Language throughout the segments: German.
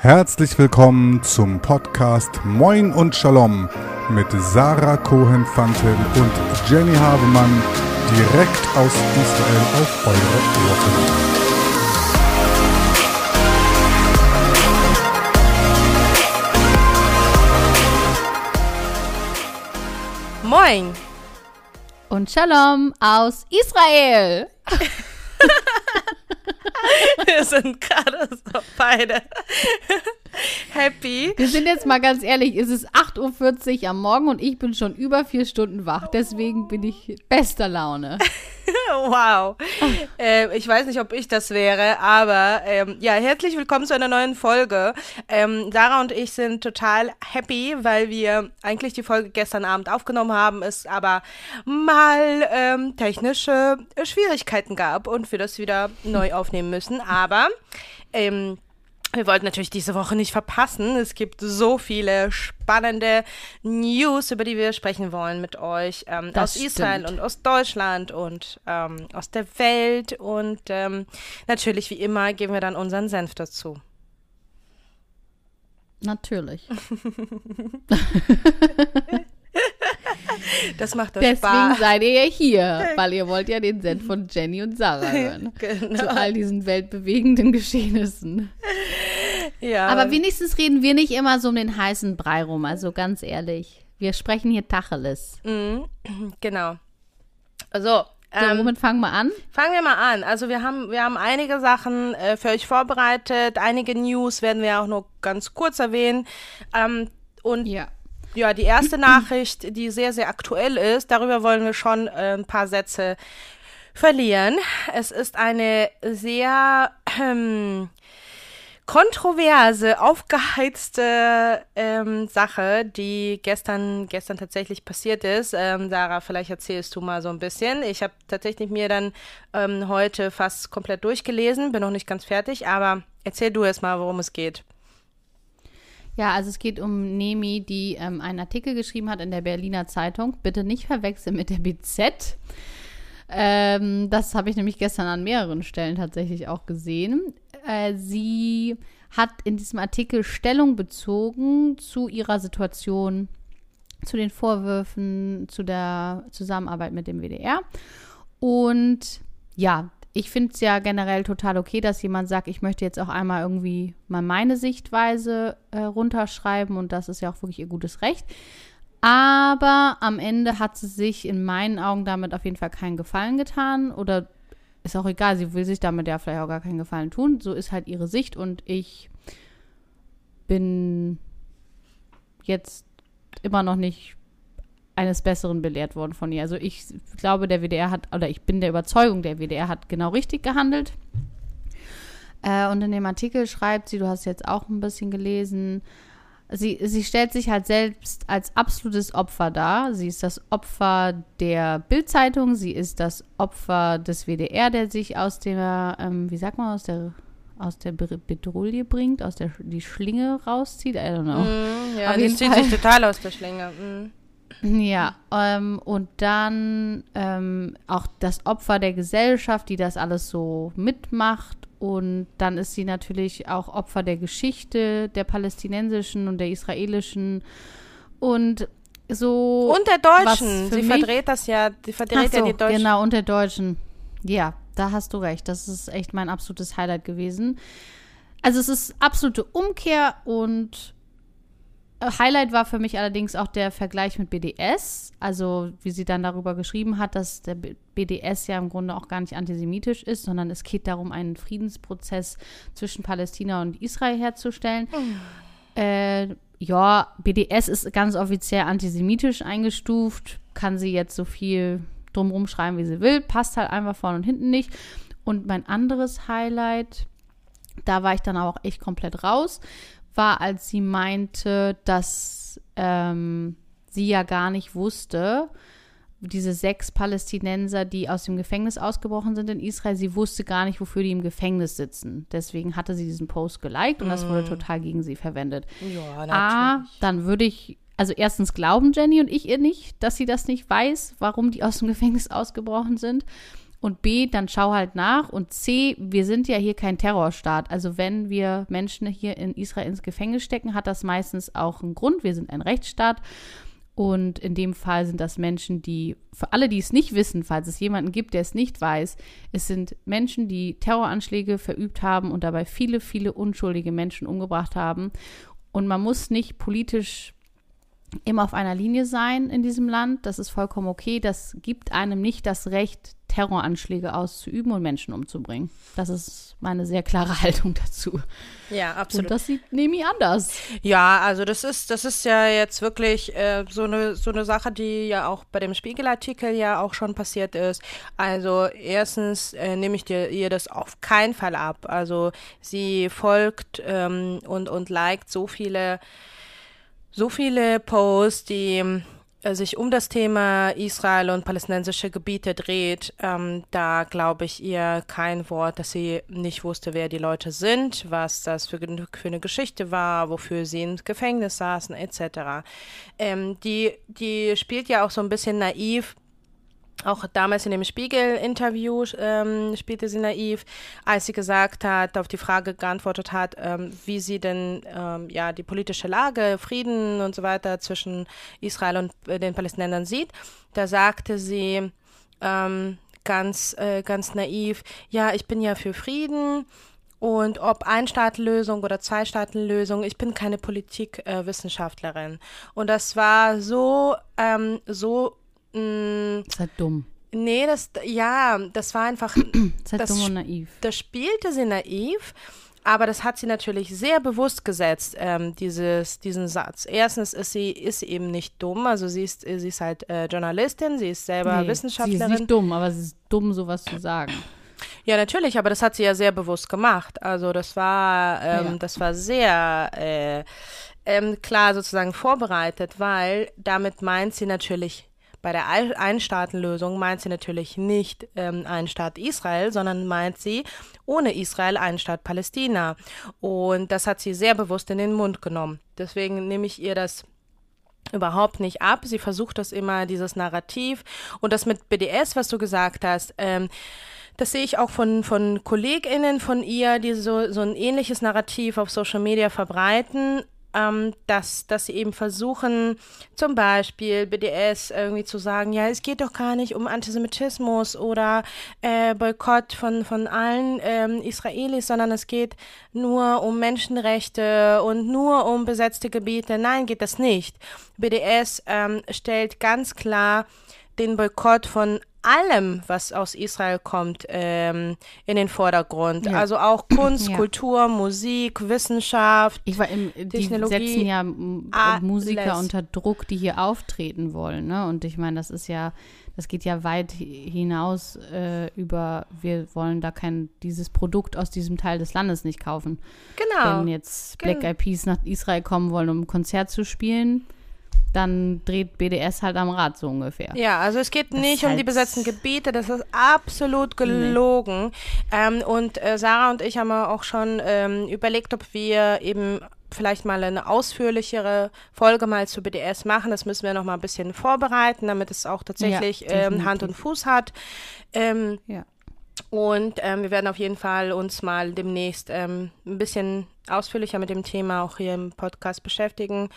Herzlich willkommen zum Podcast Moin und Shalom mit Sarah Cohen-Fanten und Jenny Havemann direkt aus Israel auf eure Ohren. Moin und Shalom aus Israel. Wir sind gerade so beide happy. Wir sind jetzt mal ganz ehrlich, es ist 8.40 Uhr am Morgen und ich bin schon über vier Stunden wach. Deswegen bin ich bester Laune. wow. Äh, ich weiß nicht, ob ich das wäre, aber ähm, ja, herzlich willkommen zu einer neuen Folge. Ähm, Sarah und ich sind total happy, weil wir eigentlich die Folge gestern Abend aufgenommen haben, es aber mal ähm, technische Schwierigkeiten gab und wir das wieder neu aufnehmen müssen. Aber ähm, wir wollten natürlich diese Woche nicht verpassen. Es gibt so viele spannende News, über die wir sprechen wollen mit euch. Ähm, aus stimmt. Israel und aus Deutschland und ähm, aus der Welt. Und ähm, natürlich, wie immer, geben wir dann unseren Senf dazu. Natürlich. Das macht euch Deswegen Spaß. seid ihr ja hier, weil ihr wollt ja den Send von Jenny und Sarah hören. Genau. Zu all diesen weltbewegenden Geschehnissen. Ja. Aber wenigstens reden wir nicht immer so um den heißen Brei rum, also ganz ehrlich. Wir sprechen hier Tacheles. Mhm. Genau. Also, so, ähm, womit fangen wir an? Fangen wir mal an. Also wir haben, wir haben einige Sachen äh, für euch vorbereitet. Einige News werden wir auch nur ganz kurz erwähnen. Ähm, und ja. Ja, die erste Nachricht, die sehr, sehr aktuell ist, darüber wollen wir schon äh, ein paar Sätze verlieren. Es ist eine sehr ähm, kontroverse, aufgeheizte ähm, Sache, die gestern, gestern tatsächlich passiert ist. Ähm, Sarah, vielleicht erzählst du mal so ein bisschen. Ich habe tatsächlich mir dann ähm, heute fast komplett durchgelesen, bin noch nicht ganz fertig, aber erzähl du erst mal, worum es geht. Ja, also es geht um Nemi, die ähm, einen Artikel geschrieben hat in der Berliner Zeitung. Bitte nicht verwechseln mit der BZ. Ähm, das habe ich nämlich gestern an mehreren Stellen tatsächlich auch gesehen. Äh, sie hat in diesem Artikel Stellung bezogen zu ihrer Situation, zu den Vorwürfen, zu der Zusammenarbeit mit dem WDR. Und ja, ich finde es ja generell total okay, dass jemand sagt, ich möchte jetzt auch einmal irgendwie mal meine Sichtweise äh, runterschreiben und das ist ja auch wirklich ihr gutes Recht. Aber am Ende hat sie sich in meinen Augen damit auf jeden Fall keinen Gefallen getan oder ist auch egal, sie will sich damit ja vielleicht auch gar keinen Gefallen tun. So ist halt ihre Sicht und ich bin jetzt immer noch nicht eines Besseren belehrt worden von ihr. Also ich glaube, der WDR hat, oder ich bin der Überzeugung, der WDR hat genau richtig gehandelt. Äh, und in dem Artikel schreibt sie, du hast jetzt auch ein bisschen gelesen, sie, sie stellt sich halt selbst als absolutes Opfer dar. Sie ist das Opfer der Bildzeitung, sie ist das Opfer des WDR, der sich aus der, ähm, wie sagt man, aus der aus der Bedrulle bringt, aus der die Schlinge rauszieht. I don't know. Mm, ja, die zieht sich total aus der Schlinge. Mm. Ja, ähm, und dann ähm, auch das Opfer der Gesellschaft, die das alles so mitmacht. Und dann ist sie natürlich auch Opfer der Geschichte der palästinensischen und der israelischen. Und so. Und der Deutschen. Sie mich, verdreht das ja, sie verdreht so, ja die Deutschen. Genau, und der Deutschen. Ja, da hast du recht. Das ist echt mein absolutes Highlight gewesen. Also es ist absolute Umkehr und Highlight war für mich allerdings auch der Vergleich mit BDS. Also, wie sie dann darüber geschrieben hat, dass der BDS ja im Grunde auch gar nicht antisemitisch ist, sondern es geht darum, einen Friedensprozess zwischen Palästina und Israel herzustellen. Mhm. Äh, ja, BDS ist ganz offiziell antisemitisch eingestuft. Kann sie jetzt so viel drumrum schreiben, wie sie will. Passt halt einfach vorne und hinten nicht. Und mein anderes Highlight, da war ich dann auch echt komplett raus war, als sie meinte, dass ähm, sie ja gar nicht wusste, diese sechs Palästinenser, die aus dem Gefängnis ausgebrochen sind in Israel, sie wusste gar nicht, wofür die im Gefängnis sitzen. Deswegen hatte sie diesen Post geliked und das wurde mm. total gegen sie verwendet. Ja, natürlich. A, dann würde ich, also erstens glauben Jenny und ich ihr nicht, dass sie das nicht weiß, warum die aus dem Gefängnis ausgebrochen sind. Und B, dann schau halt nach. Und C, wir sind ja hier kein Terrorstaat. Also wenn wir Menschen hier in Israel ins Gefängnis stecken, hat das meistens auch einen Grund. Wir sind ein Rechtsstaat. Und in dem Fall sind das Menschen, die, für alle, die es nicht wissen, falls es jemanden gibt, der es nicht weiß, es sind Menschen, die Terroranschläge verübt haben und dabei viele, viele unschuldige Menschen umgebracht haben. Und man muss nicht politisch immer auf einer Linie sein in diesem Land. Das ist vollkommen okay. Das gibt einem nicht das Recht, Terroranschläge auszuüben und Menschen umzubringen. Das ist meine sehr klare Haltung dazu. Ja, absolut. Und das sieht Nemi anders. Ja, also das ist, das ist ja jetzt wirklich äh, so, eine, so eine Sache, die ja auch bei dem Spiegelartikel ja auch schon passiert ist. Also erstens äh, nehme ich dir ihr das auf keinen Fall ab. Also sie folgt ähm, und, und liked so viele, so viele Posts, die sich um das Thema Israel und palästinensische Gebiete dreht, ähm, da glaube ich ihr kein Wort, dass sie nicht wusste, wer die Leute sind, was das für, für eine Geschichte war, wofür sie im Gefängnis saßen, etc. Ähm, die, die spielt ja auch so ein bisschen naiv auch damals in dem Spiegel-Interview ähm, spielte sie naiv, als sie gesagt hat, auf die Frage geantwortet hat, ähm, wie sie denn ähm, ja die politische Lage, Frieden und so weiter zwischen Israel und äh, den Palästinensern sieht. Da sagte sie ähm, ganz äh, ganz naiv, ja, ich bin ja für Frieden. Und ob Einstaatenlösung oder Zweistaatenlösung, ich bin keine Politikwissenschaftlerin. Äh, und das war so, ähm, so Mh, mm. ist halt dumm. Nee, das, ja, das war einfach. ist halt das, dumm und naiv. Das spielte sie naiv, aber das hat sie natürlich sehr bewusst gesetzt, ähm, dieses, diesen Satz. Erstens ist sie, ist sie eben nicht dumm, also sie ist, sie ist halt äh, Journalistin, sie ist selber nee, Wissenschaftlerin. Sie ist nicht dumm, aber sie ist dumm, sowas zu sagen. Ja, natürlich, aber das hat sie ja sehr bewusst gemacht. Also das war, ähm, ja. das war sehr äh, ähm, klar sozusagen vorbereitet, weil damit meint sie natürlich bei der Einstaatenlösung meint sie natürlich nicht ähm, einen Staat Israel, sondern meint sie ohne Israel einen Staat Palästina. Und das hat sie sehr bewusst in den Mund genommen. Deswegen nehme ich ihr das überhaupt nicht ab. Sie versucht das immer, dieses Narrativ. Und das mit BDS, was du gesagt hast, ähm, das sehe ich auch von, von KollegInnen von ihr, die so, so ein ähnliches Narrativ auf Social Media verbreiten ähm, dass, dass sie eben versuchen, zum Beispiel BDS irgendwie zu sagen, ja, es geht doch gar nicht um Antisemitismus oder äh, Boykott von, von allen ähm, Israelis, sondern es geht nur um Menschenrechte und nur um besetzte Gebiete. Nein, geht das nicht. BDS ähm, stellt ganz klar den Boykott von allem, was aus Israel kommt, ähm, in den Vordergrund. Ja. Also auch Kunst, ja. Kultur, Musik, Wissenschaft, ich war im, Technologie. Die setzen ja Musiker alles. unter Druck, die hier auftreten wollen. Ne? Und ich meine, das ist ja, das geht ja weit hinaus äh, über, wir wollen da kein, dieses Produkt aus diesem Teil des Landes nicht kaufen. Genau. Wenn jetzt Black Eyed Peas nach Israel kommen wollen, um ein Konzert zu spielen, dann dreht BDS halt am Rad so ungefähr. Ja, also es geht das nicht um die besetzten Gebiete, das ist absolut gelogen. Nee. Ähm, und äh, Sarah und ich haben auch schon ähm, überlegt, ob wir eben vielleicht mal eine ausführlichere Folge mal zu BDS machen. Das müssen wir noch mal ein bisschen vorbereiten, damit es auch tatsächlich ja, ähm, Hand und Fuß hat. Ähm, ja. Und ähm, wir werden auf jeden Fall uns mal demnächst ähm, ein bisschen ausführlicher mit dem Thema auch hier im Podcast beschäftigen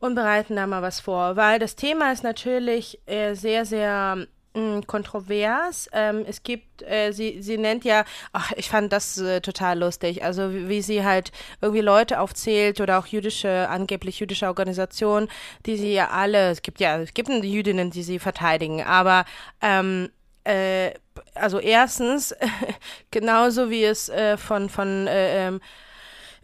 und bereiten da mal was vor, weil das Thema ist natürlich äh, sehr, sehr mm, kontrovers. Ähm, es gibt, äh, sie, sie nennt ja, ach, ich fand das äh, total lustig, also wie, wie, sie halt irgendwie Leute aufzählt oder auch jüdische, angeblich jüdische Organisationen, die sie ja alle, es gibt ja, es gibt Jüdinnen, die sie verteidigen, aber ähm, äh, also erstens, genauso wie es äh, von, von äh,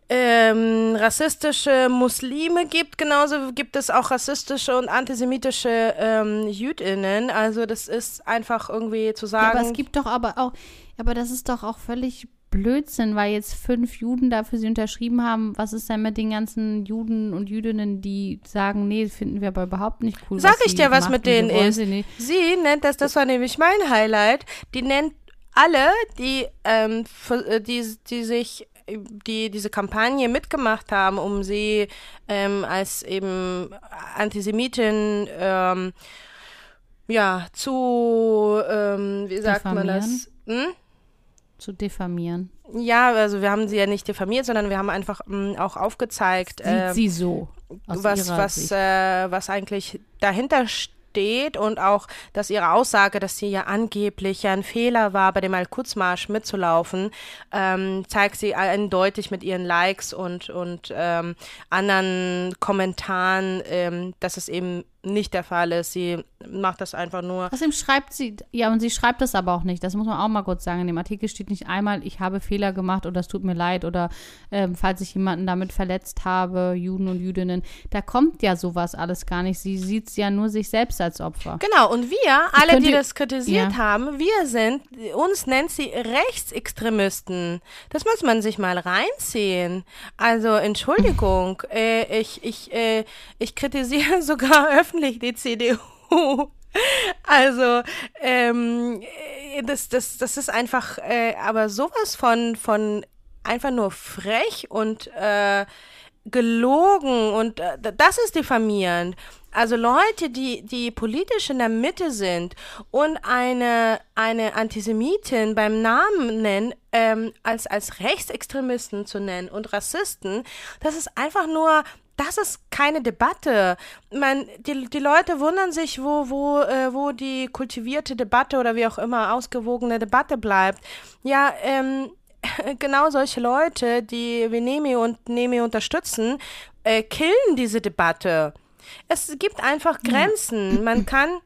ähm, rassistische Muslime gibt, genauso gibt es auch rassistische und antisemitische ähm, Jüdinnen. Also das ist einfach irgendwie zu sagen. Ja, aber es gibt doch aber auch, aber das ist doch auch völlig Blödsinn, weil jetzt fünf Juden dafür sie unterschrieben haben. Was ist denn mit den ganzen Juden und Jüdinnen, die sagen, nee, finden wir aber überhaupt nicht cool. Sag ich dir, was mit denen ist. Sie, sie, nennt das, das war nämlich mein Highlight, die nennt alle, die, ähm, äh, die, die sich die diese Kampagne mitgemacht haben, um sie ähm, als eben Antisemitin ähm, ja, zu, ähm, wie sagt man das? Hm? Zu diffamieren. Ja, also wir haben sie ja nicht diffamiert, sondern wir haben einfach mh, auch aufgezeigt, Sieht äh, sie so. was, was, äh, was eigentlich dahinter steht steht und auch, dass ihre Aussage, dass sie ja angeblich ein Fehler war, bei dem Al-Quds-Marsch mitzulaufen, ähm, zeigt sie eindeutig mit ihren Likes und, und ähm, anderen Kommentaren, ähm, dass es eben nicht der Fall ist. Sie macht das einfach nur. Außerdem schreibt sie, ja, und sie schreibt das aber auch nicht. Das muss man auch mal kurz sagen. In dem Artikel steht nicht einmal, ich habe Fehler gemacht oder es tut mir leid oder ähm, falls ich jemanden damit verletzt habe, Juden und Jüdinnen. Da kommt ja sowas alles gar nicht. Sie sieht ja nur sich selbst als Opfer. Genau, und wir, alle, die das kritisiert ja. haben, wir sind, uns nennt sie Rechtsextremisten. Das muss man sich mal reinziehen. Also, Entschuldigung, äh, ich, ich, äh, ich kritisiere sogar öffentlich öffentlich die CDU. Also, ähm, das, das, das ist einfach, äh, aber sowas von, von einfach nur frech und äh, gelogen und äh, das ist diffamierend. Also Leute, die, die politisch in der Mitte sind und eine, eine Antisemitin beim Namen nennen, ähm, als, als Rechtsextremisten zu nennen und Rassisten, das ist einfach nur das ist keine Debatte. Man, die, die Leute wundern sich, wo, wo, äh, wo die kultivierte Debatte oder wie auch immer ausgewogene Debatte bleibt. Ja, ähm, genau solche Leute, die wir Nemi und Nemi unterstützen, äh, killen diese Debatte. Es gibt einfach Grenzen. Man kann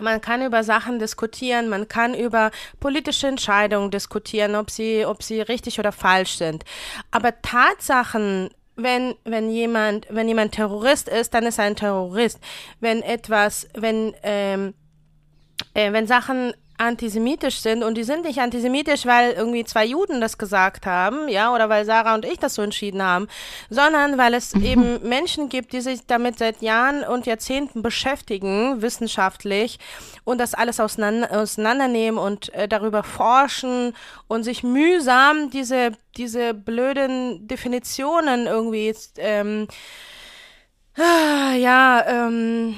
man kann über Sachen diskutieren, man kann über politische Entscheidungen diskutieren, ob sie, ob sie richtig oder falsch sind. Aber Tatsachen wenn, wenn jemand, wenn jemand Terrorist ist, dann ist er ein Terrorist. Wenn etwas, wenn, ähm, äh, wenn Sachen antisemitisch sind. Und die sind nicht antisemitisch, weil irgendwie zwei Juden das gesagt haben, ja, oder weil Sarah und ich das so entschieden haben, sondern weil es eben Menschen gibt, die sich damit seit Jahren und Jahrzehnten beschäftigen, wissenschaftlich und das alles auseinander, auseinandernehmen und äh, darüber forschen und sich mühsam diese diese blöden Definitionen irgendwie ähm, ja ähm,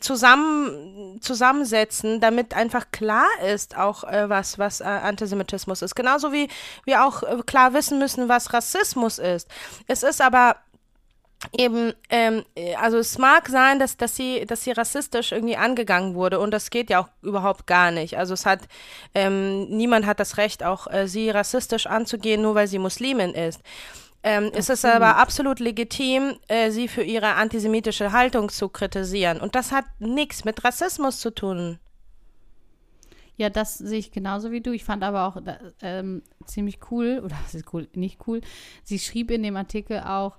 zusammen, zusammensetzen, damit einfach klar ist, auch äh, was, was äh, Antisemitismus ist. Genauso wie wir auch äh, klar wissen müssen, was Rassismus ist. Es ist aber eben, ähm, also es mag sein, dass, dass sie, dass sie rassistisch irgendwie angegangen wurde und das geht ja auch überhaupt gar nicht. Also es hat, ähm, niemand hat das Recht, auch äh, sie rassistisch anzugehen, nur weil sie Muslimin ist. Ähm, ist es aber absolut legitim, äh, sie für ihre antisemitische Haltung zu kritisieren. Und das hat nichts mit Rassismus zu tun. Ja, das sehe ich genauso wie du. Ich fand aber auch ähm, ziemlich cool, oder das ist cool, nicht cool. Sie schrieb in dem Artikel auch,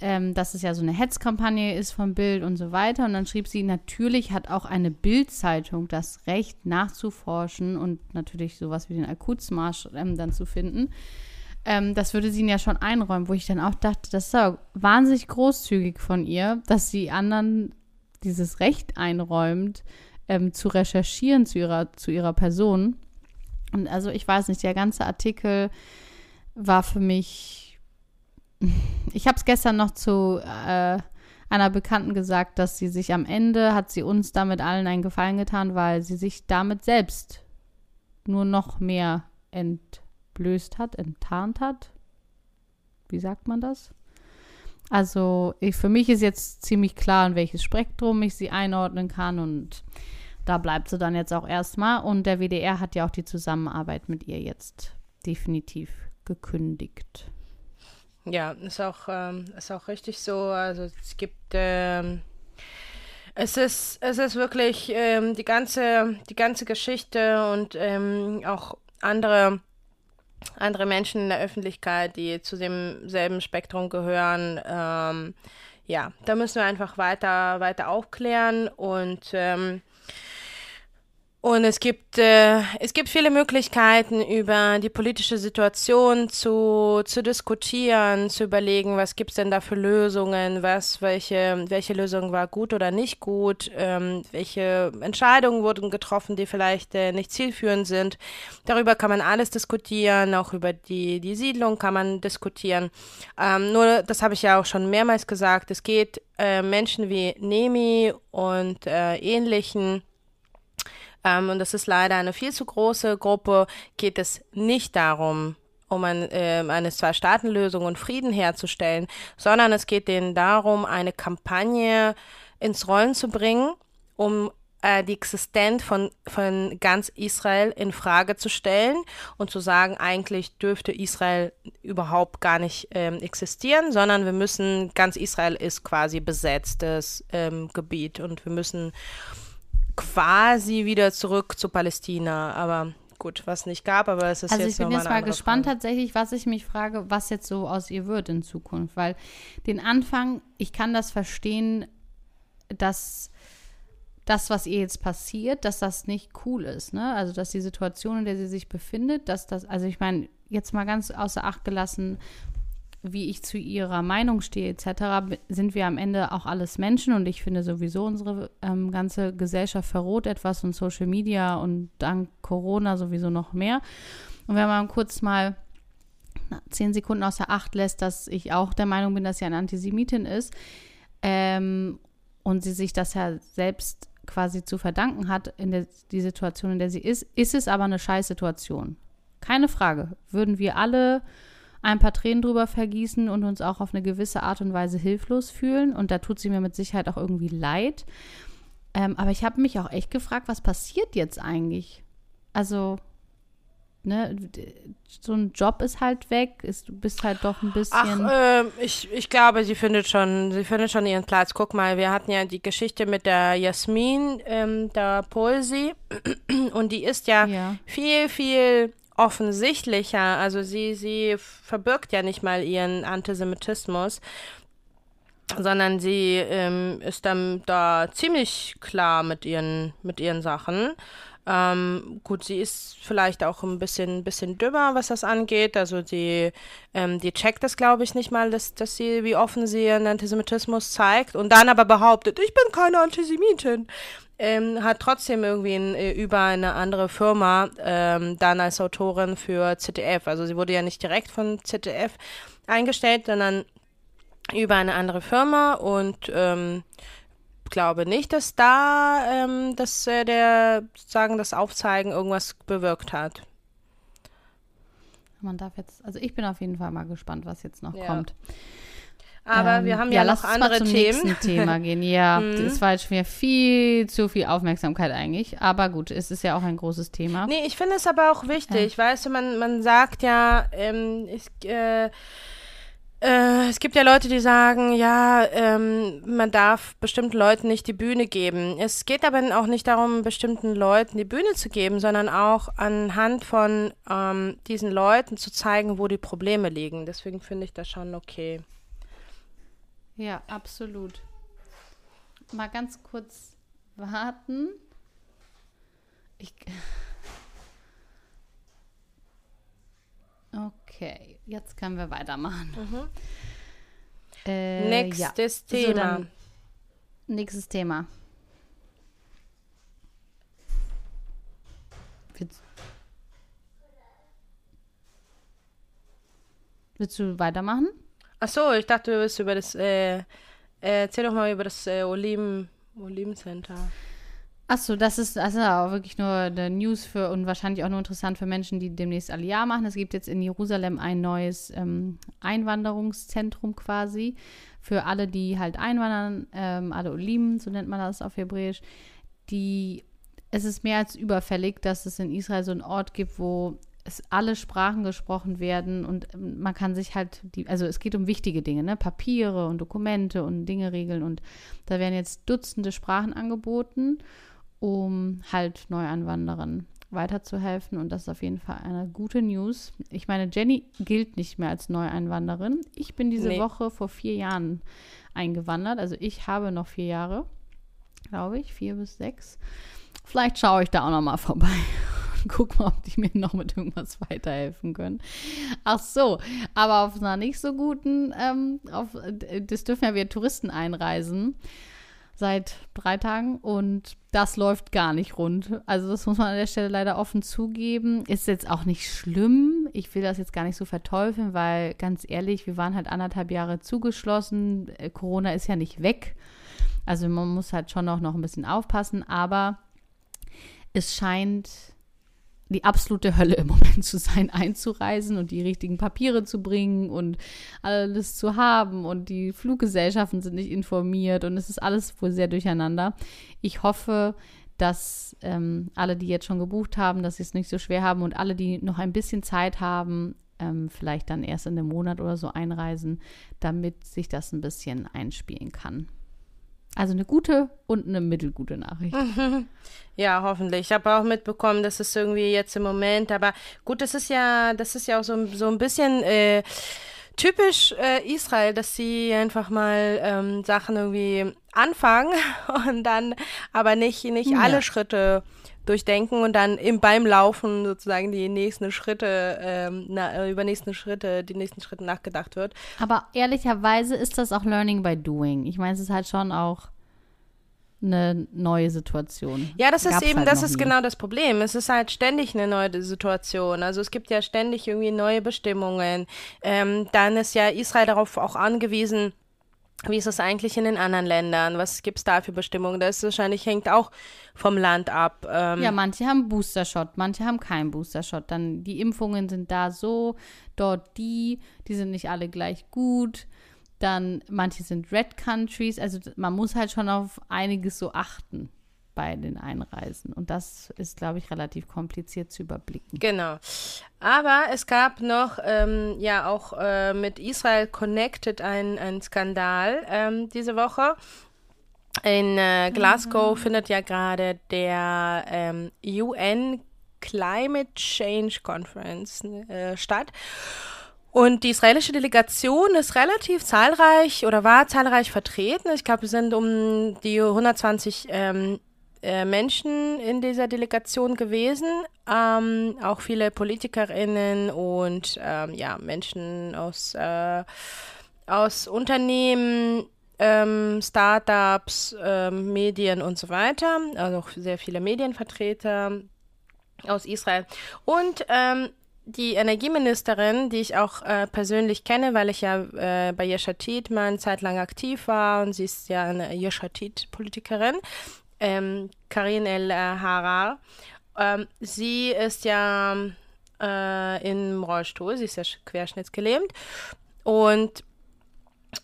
ähm, dass es ja so eine Hetzkampagne ist vom Bild und so weiter. Und dann schrieb sie, natürlich hat auch eine Bildzeitung das Recht nachzuforschen und natürlich sowas wie den Akutsmarsch ähm, dann zu finden. Ähm, das würde sie ihnen ja schon einräumen, wo ich dann auch dachte, das ist ja wahnsinnig großzügig von ihr, dass sie anderen dieses Recht einräumt, ähm, zu recherchieren zu ihrer, zu ihrer Person. Und also ich weiß nicht, der ganze Artikel war für mich. Ich habe es gestern noch zu äh, einer Bekannten gesagt, dass sie sich am Ende hat sie uns damit allen einen Gefallen getan, weil sie sich damit selbst nur noch mehr ent entblößt hat, enttarnt hat. Wie sagt man das? Also ich, für mich ist jetzt ziemlich klar, in welches Spektrum ich sie einordnen kann und da bleibt sie dann jetzt auch erstmal. Und der WDR hat ja auch die Zusammenarbeit mit ihr jetzt definitiv gekündigt. Ja, ist auch, ähm, ist auch richtig so. Also es gibt, ähm, es ist, es ist wirklich ähm, die ganze, die ganze Geschichte und ähm, auch andere andere Menschen in der Öffentlichkeit, die zu demselben Spektrum gehören. Ähm, ja, da müssen wir einfach weiter, weiter aufklären und ähm, Und es gibt, äh, es gibt viele Möglichkeiten, über die politische Situation zu, zu diskutieren, zu überlegen, was gibt's denn da für Lösungen, was, welche, welche Lösung war gut oder nicht gut, ähm, welche Entscheidungen wurden getroffen, die vielleicht äh, nicht zielführend sind. Darüber kann man alles diskutieren, auch über die, die Siedlung kann man diskutieren. Ähm, nur, das habe ich ja auch schon mehrmals gesagt, es geht äh, Menschen wie Nemi und äh, ähnlichen, ähm, und das ist leider eine viel zu große Gruppe, geht es nicht darum, um ein, äh, eine Zwei-Staaten-Lösung und Frieden herzustellen, sondern es geht denen darum, eine Kampagne ins Rollen zu bringen, um äh, die Existenz von, von ganz Israel in Frage zu stellen und zu sagen, eigentlich dürfte Israel überhaupt gar nicht ähm, existieren, sondern wir müssen, ganz Israel ist quasi besetztes ähm, Gebiet und wir müssen quasi wieder zurück zu Palästina, aber gut, was nicht gab, aber es ist also jetzt ich bin jetzt mal gespannt Frage. tatsächlich, was ich mich frage, was jetzt so aus ihr wird in Zukunft, weil den Anfang, ich kann das verstehen, dass das, was ihr jetzt passiert, dass das nicht cool ist, ne? Also dass die Situation, in der sie sich befindet, dass das, also ich meine, jetzt mal ganz außer Acht gelassen, wie ich zu ihrer Meinung stehe etc., sind wir am Ende auch alles Menschen und ich finde sowieso unsere ähm, ganze Gesellschaft verroht etwas und Social Media und dank Corona sowieso noch mehr. Und wenn man kurz mal zehn Sekunden außer Acht lässt, dass ich auch der Meinung bin, dass sie eine Antisemitin ist ähm, und sie sich das ja selbst quasi zu verdanken hat in der die Situation, in der sie ist, ist es aber eine Scheißsituation. Keine Frage. Würden wir alle ein paar Tränen drüber vergießen und uns auch auf eine gewisse Art und Weise hilflos fühlen. Und da tut sie mir mit Sicherheit auch irgendwie leid. Ähm, aber ich habe mich auch echt gefragt, was passiert jetzt eigentlich? Also, ne, so ein Job ist halt weg, ist, du bist halt doch ein bisschen. Ach, äh, ich, ich glaube, sie findet schon, sie findet schon ihren Platz. Guck mal, wir hatten ja die Geschichte mit der Jasmin, ähm, der Polsi, und die ist ja, Ja. viel, viel offensichtlicher. Also sie, sie verbirgt ja nicht mal ihren Antisemitismus, sondern sie ähm, ist dann da ziemlich klar mit ihren, mit ihren Sachen. Ähm, gut, sie ist vielleicht auch ein bisschen, bisschen dümmer, was das angeht. Also die, ähm, die checkt das, glaube ich, nicht mal, dass, dass sie, wie offen sie ihren Antisemitismus zeigt und dann aber behauptet, ich bin keine Antisemitin. Ähm, hat trotzdem irgendwie ein, äh, über eine andere Firma ähm, dann als Autorin für ZDF. Also sie wurde ja nicht direkt von ZDF eingestellt, sondern über eine andere Firma und ähm, glaube nicht, dass da ähm, dass äh, der sozusagen das Aufzeigen irgendwas bewirkt hat. Man darf jetzt, also ich bin auf jeden Fall mal gespannt, was jetzt noch Ja. kommt. Aber Ähm, wir haben ja, lass noch uns mal andere zum Themen. nächsten Thema gehen. Ja, Mhm. das war jetzt schon wieder viel zu viel Aufmerksamkeit eigentlich. Aber gut, es ist ja auch ein großes Thema. Nee, ich finde es aber auch wichtig. Weißt du, man, man sagt ja, ähm, ich, äh, äh, es gibt ja Leute, die sagen, ja, ähm, man darf bestimmten Leuten nicht die Bühne geben. Es geht aber auch nicht darum, bestimmten Leuten die Bühne zu geben, sondern auch anhand von ähm, diesen Leuten zu zeigen, wo die Probleme liegen. Deswegen finde ich das schon okay. Ja, absolut. Mal ganz kurz warten. Ich. Okay, jetzt können wir weitermachen. Äh, ja. Nächstes So, Thema. dann nächstes Thema. Willst, willst du weitermachen? Ach so, ich dachte, du willst über das, äh, äh, erzähl doch mal über das äh, Oliven, Olivencenter. Achso, das ist also auch wirklich nur eine News für und wahrscheinlich auch nur interessant für Menschen, die demnächst Aliyah machen. Es gibt jetzt in Jerusalem ein neues ähm, Einwanderungszentrum quasi für alle, die halt einwandern, ähm, alle Olim, so nennt man das auf Hebräisch. Die, es ist mehr als überfällig, dass es in Israel so einen Ort gibt, wo es alle Sprachen gesprochen werden und ähm, man kann sich halt die, also es geht um wichtige Dinge, ne? Papiere und Dokumente und Dinge regeln und da werden jetzt Dutzende Sprachen angeboten um halt Neuanwanderern weiterzuhelfen. Und das ist auf jeden Fall eine gute News. Ich meine, Jenny gilt nicht mehr als Neueinwanderin. Ich bin diese Nee. Woche vor vier Jahren eingewandert. Also ich habe noch vier Jahre, glaube ich, vier bis sechs. Vielleicht schaue ich da auch noch mal vorbei. Guck mal, ob die mir noch mit irgendwas weiterhelfen können. Ach so, aber auf einer nicht so guten, ähm, auf, das dürfen ja wir Touristen einreisen seit drei Tagen und das läuft gar nicht rund. Also das muss man an der Stelle leider offen zugeben. Ist jetzt auch nicht schlimm. Ich will das jetzt gar nicht so verteufeln, weil ganz ehrlich, wir waren halt anderthalb Jahre zugeschlossen. Äh, Corona ist ja nicht weg. Also man muss halt schon noch, noch ein bisschen aufpassen, aber es scheint die absolute Hölle im Moment zu sein, einzureisen und die richtigen Papiere zu bringen und alles zu haben und die Fluggesellschaften sind nicht informiert und es ist alles wohl sehr durcheinander. Ich hoffe, dass ähm, alle, die jetzt schon gebucht haben, dass sie es nicht so schwer haben und alle, die noch ein bisschen Zeit haben, ähm, vielleicht dann erst in einem Monat oder so einreisen, damit sich das ein bisschen einspielen kann. Also eine gute und eine mittelgute Nachricht. Ja, hoffentlich. Ich habe auch mitbekommen, dass es irgendwie jetzt im Moment, aber gut, das ist ja, das ist ja auch so, so ein bisschen äh, typisch äh, Israel, dass sie einfach mal ähm, Sachen irgendwie anfangen und dann aber nicht, nicht ja. alle Schritte durchdenken und dann im, beim Laufen sozusagen die nächsten Schritte, ähm, na, über nächsten Schritte, die nächsten Schritte nachgedacht wird. Aber ehrlicherweise ist das auch Learning by Doing. Ich meine, es ist halt schon auch eine neue Situation. Ja, das Gab's ist eben, halt das ist nie. genau das Problem. Es ist halt ständig eine neue Situation. Also es gibt ja ständig irgendwie neue Bestimmungen. Ähm, dann ist ja Israel darauf auch angewiesen, wie ist es eigentlich in den anderen Ländern? Was gibt es da für Bestimmungen? Das wahrscheinlich hängt auch vom Land ab. Ähm ja, manche haben Booster-Shot, manche haben keinen Booster-Shot. Dann die Impfungen sind da so, dort die, die sind nicht alle gleich gut. Dann manche sind Red Countries. Also man muss halt schon auf einiges so achten bei den Einreisen. Und das ist, glaube ich, relativ kompliziert zu überblicken. Genau. Aber es gab noch, ähm, ja, auch äh, mit Israel Connected einen Skandal ähm, diese Woche. In äh, Glasgow mhm. findet ja gerade der ähm, UN Climate Change Conference äh, statt. Und die israelische Delegation ist relativ zahlreich oder war zahlreich vertreten. Ich glaube, es sind um die 120 ähm, äh, Menschen in dieser Delegation gewesen, ähm, auch viele PolitikerInnen und ähm, ja, Menschen aus, äh, aus Unternehmen, ähm, Startups, ähm, Medien und so weiter, also auch sehr viele Medienvertreter aus Israel. Und ähm, die Energieministerin, die ich auch äh, persönlich kenne, weil ich ja äh, bei Yeshatit mal eine Zeit lang aktiv war und sie ist ja eine Yeshatit-Politikerin, ähm, Karin El Harar. Ähm, sie ist ja äh, im Rollstuhl, sie ist ja querschnittsgelähmt und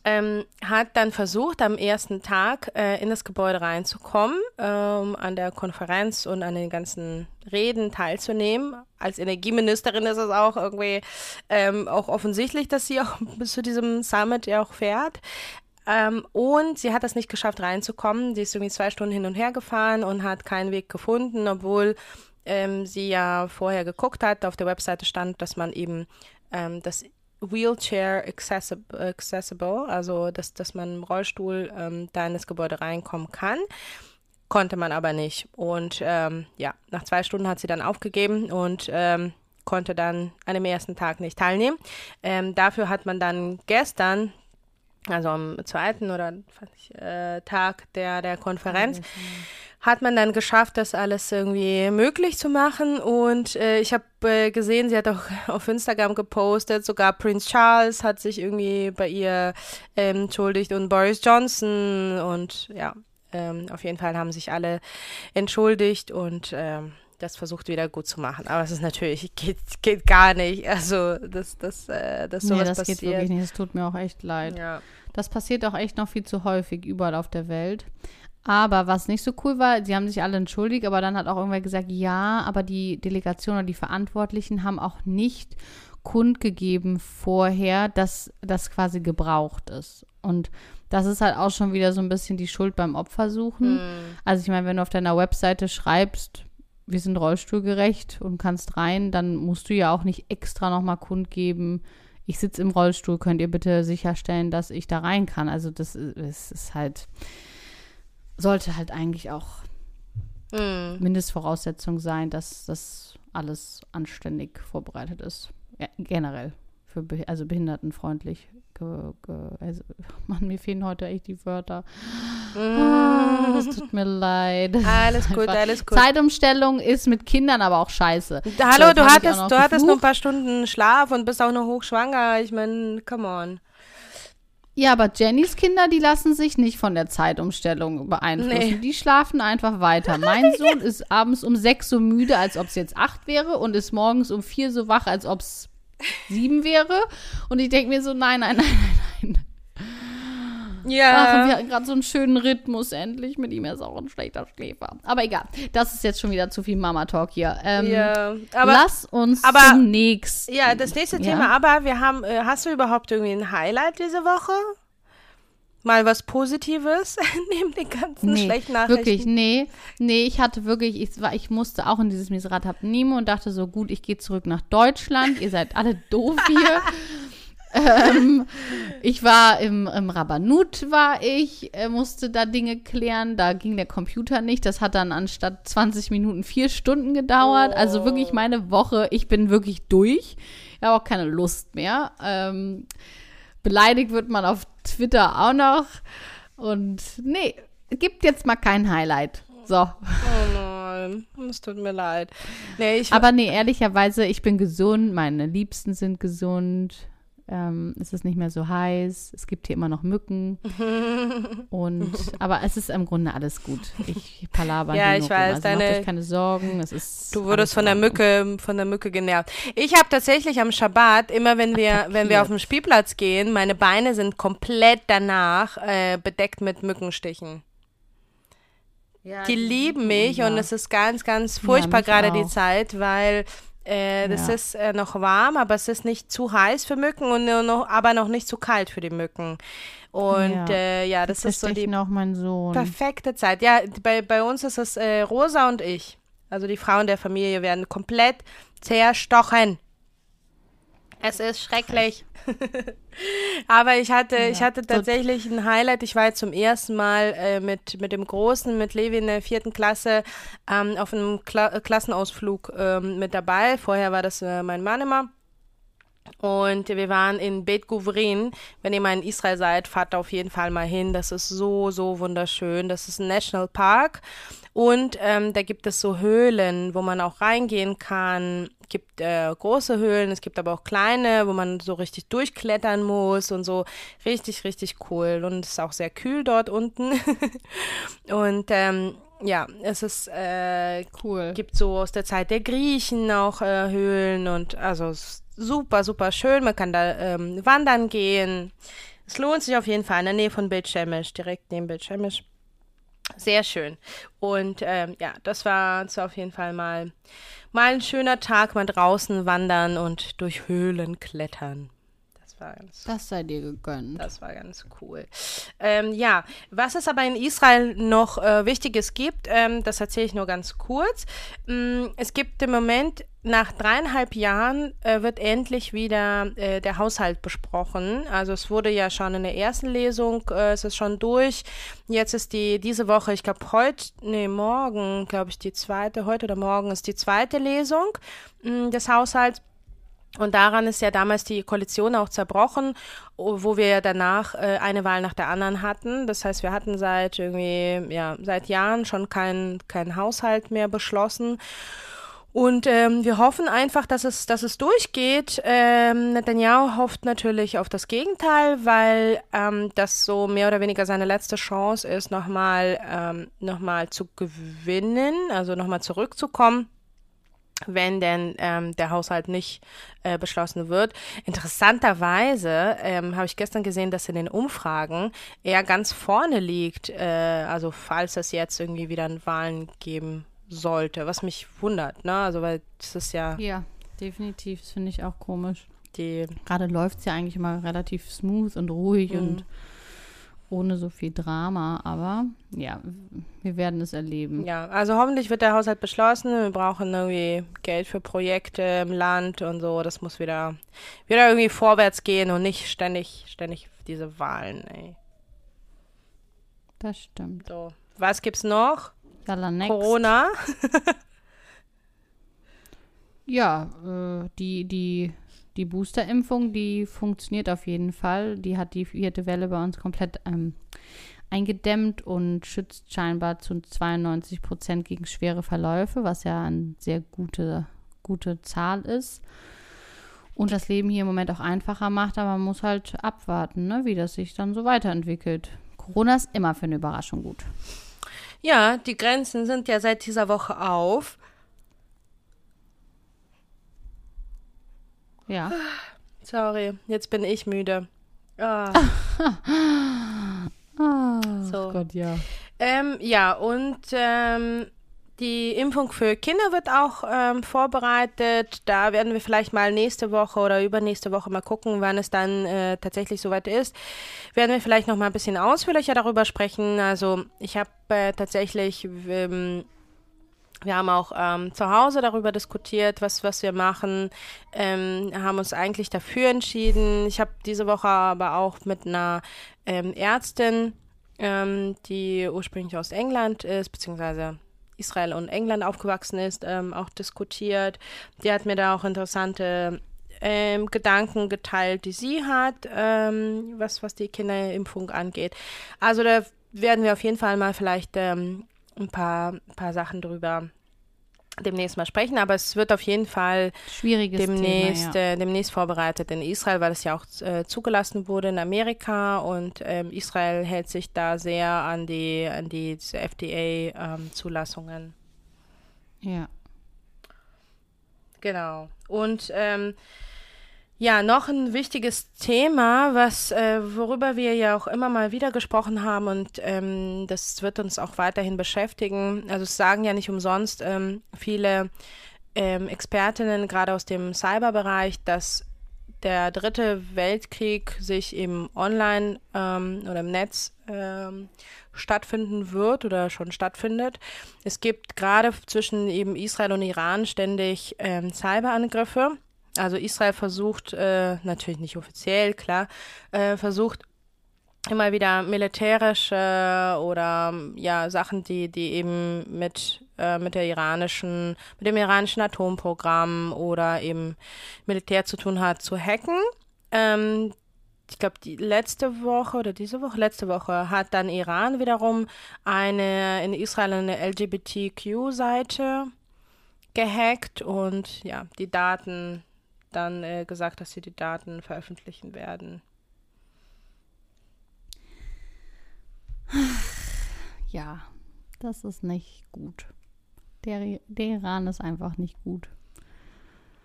ähm, hat dann versucht, am ersten Tag äh, in das Gebäude reinzukommen, ähm, an der Konferenz und an den ganzen Reden teilzunehmen. Als Energieministerin ist es auch irgendwie ähm, auch offensichtlich, dass sie auch bis zu diesem Summit ja auch fährt. Ähm, und sie hat es nicht geschafft, reinzukommen. Sie ist irgendwie zwei Stunden hin und her gefahren und hat keinen Weg gefunden, obwohl ähm, sie ja vorher geguckt hat. Auf der Webseite stand, dass man eben ähm, das Wheelchair accessible, accessible, also dass, dass man im Rollstuhl ähm, da in das Gebäude reinkommen kann. Konnte man aber nicht. Und ähm, ja, nach zwei Stunden hat sie dann aufgegeben und ähm, konnte dann an dem ersten Tag nicht teilnehmen. Ähm, dafür hat man dann gestern, also am zweiten oder äh, Tag der, der Konferenz, hat man dann geschafft, das alles irgendwie möglich zu machen. Und äh, ich habe äh, gesehen, sie hat auch auf Instagram gepostet, sogar Prince Charles hat sich irgendwie bei ihr ähm, entschuldigt und Boris Johnson und ja, ähm, auf jeden Fall haben sich alle entschuldigt und ähm, das versucht wieder gut zu machen. Aber es ist natürlich, geht, geht gar nicht. Also, dass das, äh, das sowas nee, das passiert. geht wirklich nicht. Es tut mir auch echt leid. Ja. Das passiert auch echt noch viel zu häufig überall auf der Welt. Aber was nicht so cool war, sie haben sich alle entschuldigt, aber dann hat auch irgendwer gesagt, ja, aber die Delegation oder die Verantwortlichen haben auch nicht kundgegeben vorher, dass das quasi gebraucht ist. Und das ist halt auch schon wieder so ein bisschen die Schuld beim Opfer suchen. Mhm. Also ich meine, wenn du auf deiner Webseite schreibst, wir sind rollstuhlgerecht und kannst rein, dann musst du ja auch nicht extra nochmal kundgeben, ich sitze im Rollstuhl, könnt ihr bitte sicherstellen, dass ich da rein kann. Also das ist, ist halt, sollte halt eigentlich auch Mhm. Mindestvoraussetzung sein, dass das alles anständig vorbereitet ist. Ja, generell. Für also behindertenfreundlich. Ge ge also, Mann, mir fehlen heute echt die Wörter. Ah, es tut mir leid. Alles gut, alles gut. Zeitumstellung ist mit Kindern aber auch scheiße. Hallo, Jetzt du hattest, noch du hattest nur ein paar Stunden Schlaf und bist auch noch hochschwanger. Ich meine, come on. Ja, aber Jennys Kinder, die lassen sich nicht von der Zeitumstellung beeinflussen. Nee. Die schlafen einfach weiter. Mein Sohn ist abends um sechs so müde, als ob es jetzt acht wäre und ist morgens um vier so wach, als ob es sieben wäre. Und ich denke mir so, nein, nein, nein, nein, nein. Ach, und wir Ja. hatten gerade so einen schönen Rhythmus endlich. Mit ihm er ist auch ein schlechter Schläfer. Aber egal, das ist jetzt schon wieder zu viel Mama-Talk hier. Ähm, ja. Aber lass uns aber- zum nächsten. Ja, das nächste Ja. Thema, aber wir haben, äh, hast du überhaupt irgendwie ein Highlight diese Woche? Mal was Positives neben den ganzen Nee, schlechten Nachrichten? wirklich, nee. Nee, ich hatte wirklich, ich, war, ich musste auch in dieses Miserat hab Nemo und dachte so, gut, ich gehe zurück nach Deutschland. Ihr seid alle doof hier. ähm, ich war im, im Rabanut, war ich, äh, musste da Dinge klären. Da ging der Computer nicht. Das hat dann anstatt 20 Minuten vier Stunden gedauert. Also wirklich meine Woche. Ich bin wirklich durch. Ich habe auch keine Lust mehr. Ähm, beleidigt wird man auf Twitter auch noch. Und nee, gibt jetzt mal kein Highlight. So. Oh nein, es tut mir leid. Nee, ich, Aber nee, ehrlicherweise, ich bin gesund, meine Liebsten sind gesund. Ähm, es ist nicht mehr so heiß. Es gibt hier immer noch Mücken. Und aber es ist im Grunde alles gut. Ich palaber Ja, ich weiß, Also macht deine- euch keine Sorgen. Es ist Du wurdest von der. Mücke, von der Mücke genervt. Ich habe tatsächlich am Schabbat, immer wenn wir, wenn wir auf den Spielplatz gehen, meine Beine sind komplett danach äh, bedeckt mit Mückenstichen. Ja, Die lieben mich ja. und es ist ganz, ganz furchtbar mich gerade die auch. Zeit, weil äh, das Ja. ist äh, noch warm, aber es ist nicht zu heiß für Mücken und nur noch, aber noch nicht zu kalt für die Mücken. Und Ja. äh, ja, das ist so die perfekte Zeit. Ja, bei, bei uns ist es äh, Rosa und ich. Also die Frauen der Familie werden komplett zerstochen. Es ist schrecklich. Aber ich hatte, ich hatte tatsächlich ein Highlight. Ich war jetzt zum ersten Mal äh, mit, mit dem Großen, mit Levi in der vierten Klasse ähm, auf einem Kla Klassenausflug ähm, mit dabei. Vorher war das äh, mein Mann immer. Und wir waren in Bet Guvrin. Wenn ihr mal in Israel seid, fahrt auf jeden Fall mal hin. Das ist so, so wunderschön. Das ist ein Nationalpark. Und ähm, da gibt es so Höhlen, wo man auch reingehen kann. Es gibt äh, große Höhlen, es gibt aber auch kleine, wo man so richtig durchklettern muss und so. Richtig, richtig cool. Und es ist auch sehr kühl dort unten. und ähm, ja, es ist äh, Cool. gibt so aus der Zeit der Griechen auch äh, Höhlen und also es ist super, super schön. Man kann da ähm, wandern gehen. Es lohnt sich auf jeden Fall in der Nähe von Shemesh, direkt neben Shemesh. Sehr schön. Und ähm, ja, das war war auf jeden Fall mal, mal ein schöner Tag, mal draußen wandern und durch Höhlen klettern. Das war ganz Das sei dir gegönnt. das war ganz cool. Ähm, ja, was es aber in Israel noch äh, Wichtiges gibt, ähm, das erzähle ich nur ganz kurz. Mm, es gibt im Moment, nach dreieinhalb Jahren, äh, wird endlich wieder äh, der Haushalt besprochen. Also es wurde ja schon in der ersten Lesung, äh, es ist schon durch. Jetzt ist die, diese Woche, ich glaube heute, nee, morgen, glaube ich, die zweite, heute oder morgen ist die zweite Lesung mm, des Haushalts. Und daran ist ja damals die Koalition auch zerbrochen, o- wo wir danach äh, eine Wahl nach der anderen hatten. Das heißt, wir hatten seit irgendwie, ja, seit Jahren schon keinen kein Haushalt mehr beschlossen. Und ähm, wir hoffen einfach, dass es, dass es durchgeht. Ähm, Netanyahu hofft natürlich auf das Gegenteil, weil ähm, das so mehr oder weniger seine letzte Chance ist, nochmal ähm, noch zu gewinnen, also nochmal zurückzukommen wenn denn ähm, der Haushalt nicht äh, beschlossen wird. Interessanterweise ähm, habe ich gestern gesehen, dass in den Umfragen er ganz vorne liegt, äh, also falls es jetzt irgendwie wieder Wahlen geben sollte, was mich wundert, ne? Also weil das ist ja Ja, definitiv. Das finde ich auch komisch. die Gerade läuft es ja eigentlich immer relativ smooth und ruhig Mhm. und ohne so viel Drama. Aber ja, wir werden es erleben. Ja, also hoffentlich wird der Haushalt beschlossen. Wir brauchen irgendwie Geld für Projekte im Land und so. Das muss wieder, wieder irgendwie vorwärts gehen und nicht ständig, ständig diese Wahlen, ey. Das stimmt. So. Was gibt's noch? Yalla, next. Corona. Ja, äh, die, die, die Boosterimpfung, die funktioniert auf jeden Fall. Die hat die vierte Welle bei uns komplett ähm, eingedämmt und schützt scheinbar zu 92 Prozent gegen schwere Verläufe, was ja eine sehr gute, gute Zahl ist. Und das Leben hier im Moment auch einfacher macht, aber man muss halt abwarten, ne, wie das sich dann so weiterentwickelt. Corona ist immer für eine Überraschung gut. Ja, die Grenzen sind ja seit dieser Woche auf. Ja. Sorry, jetzt bin ich müde. Ah. Ah, So. Gott, ja. Ähm, ja, und ähm, die Impfung für Kinder wird auch ähm, vorbereitet. Da werden wir vielleicht mal nächste Woche oder übernächste Woche mal gucken, wann es dann äh, tatsächlich soweit ist. Werden wir vielleicht noch mal ein bisschen ausführlicher darüber sprechen. Also ich habe äh, tatsächlich, ähm, wir haben auch ähm, zu Hause darüber diskutiert, was, was wir machen, ähm, haben uns eigentlich dafür entschieden. Ich habe diese Woche aber auch mit einer ähm, Ärztin, ähm, die ursprünglich aus England ist, beziehungsweise Israel und England aufgewachsen ist, ähm, auch diskutiert. Die hat mir da auch interessante ähm, Gedanken geteilt, die sie hat, ähm, was, was die Kinderimpfung angeht. Also da werden wir auf jeden Fall mal vielleicht ähm, ein paar, paar Sachen drüber demnächst mal sprechen, aber es wird auf jeden Fall Schwieriges demnächst, Thema, ja. äh, demnächst vorbereitet in Israel, weil es ja auch äh, zugelassen wurde in Amerika und ähm, Israel hält sich da sehr an die, an die FDA-Zulassungen. ja. Genau. Und ähm, ja, noch ein wichtiges Thema, was äh, worüber wir ja auch immer mal wieder gesprochen haben und ähm, das wird uns auch weiterhin beschäftigen. Also es sagen ja nicht umsonst ähm, viele ähm, Expertinnen gerade aus dem Cyberbereich, dass der dritte Weltkrieg sich im Online ähm, oder im Netz ähm, stattfinden wird oder schon stattfindet. Es gibt gerade zwischen eben Israel und Iran ständig ähm, Cyberangriffe. Also Israel versucht, äh, natürlich nicht offiziell, klar, äh, versucht immer wieder militärische oder ja Sachen, die die eben mit äh, mit der iranischen mit dem iranischen Atomprogramm oder eben Militär zu tun hat, zu hacken. Ähm, ich glaube, die letzte Woche oder diese Woche, letzte Woche hat dann Iran wiederum eine in Israel eine LGBTQ-Seite gehackt und ja, die Daten dann äh, gesagt, dass sie die Daten veröffentlichen werden. Ja, das ist nicht gut. Der, der Iran ist einfach nicht gut.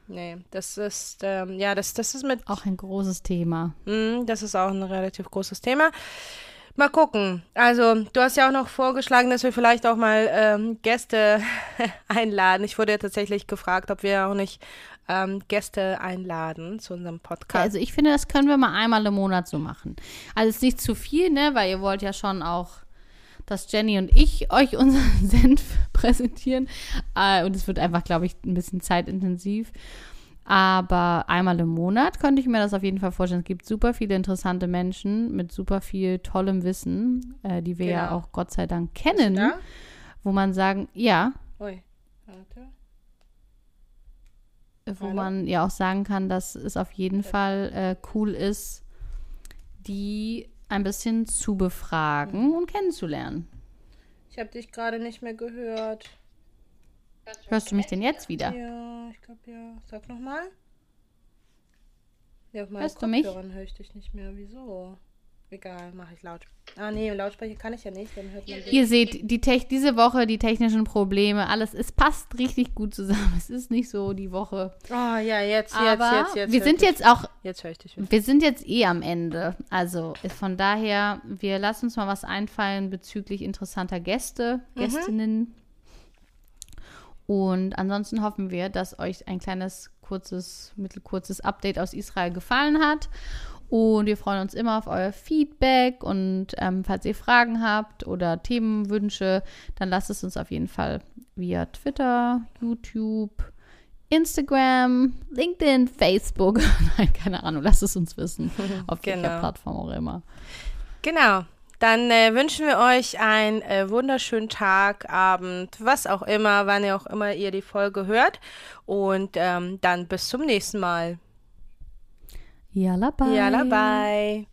Nee, das ist, ähm, ja, das, das ist mit, Auch ein großes Thema. Mm, das ist auch ein relativ großes Thema. Mal gucken. Also, du hast ja auch noch vorgeschlagen, dass wir vielleicht auch mal ähm, Gäste einladen. Ich wurde ja tatsächlich gefragt, ob wir auch nicht ähm, Gäste einladen zu unserem Ja, Podcast. also ich finde, das können wir mal einmal im Monat so machen. Also es ist nicht zu viel, ne, weil ihr wollt ja schon auch, dass Jenny und ich euch unseren Senf präsentieren. Äh, und es wird einfach, glaube ich, ein bisschen zeitintensiv. Aber einmal im Monat könnte ich mir das auf jeden Fall vorstellen. Es gibt super viele interessante Menschen mit super viel tollem Wissen, äh, die wir ja Genau. auch Gott sei Dank kennen, Ja? wo man sagen, ja, Ui, warte. Wo Hallo? man ja auch sagen kann, dass es auf jeden Fall äh, cool ist, die ein bisschen zu befragen und kennenzulernen. Ich habe dich gerade nicht mehr gehört. Hörst du mich denn jetzt wieder? Ja, ich glaube ja. Sag nochmal. Ja, auf meinen Hörst du mich? Kopfhörern höre ich dich nicht mehr. Wieso? Egal, mache ich laut. Ah, nee, im Lautsprecher kann ich ja nicht, dann hört man dich. Ihr seht, die Tech diese Woche die technischen Probleme, alles, es passt richtig gut zusammen. Es ist nicht so die Woche. Oh, ja, jetzt, jetzt, Aber jetzt, jetzt. wir hör sind ich jetzt auch, dich. Jetzt höre ich dich. wieder. wir sind jetzt eh am Ende. Also ist von daher, wir lassen uns mal was einfallen bezüglich interessanter Gäste, Gästinnen. Und ansonsten hoffen wir, dass euch ein kleines, kurzes, mittelkurzes Update aus Israel gefallen hat. Und wir freuen uns immer auf euer Feedback. Und ähm, falls ihr Fragen habt oder Themenwünsche, dann lasst es uns auf jeden Fall via Twitter, YouTube, Instagram, LinkedIn, Facebook. Nein, keine Ahnung, lasst es uns wissen. Auf welcher Genau. Plattform auch immer. Genau. Dann äh, wünschen wir euch einen äh, wunderschönen Tag, Abend, was auch immer, wann ihr auch immer ihr die Folge hört. Und ähm, dann bis zum nächsten Mal. יאללה ביי. יאללה ביי.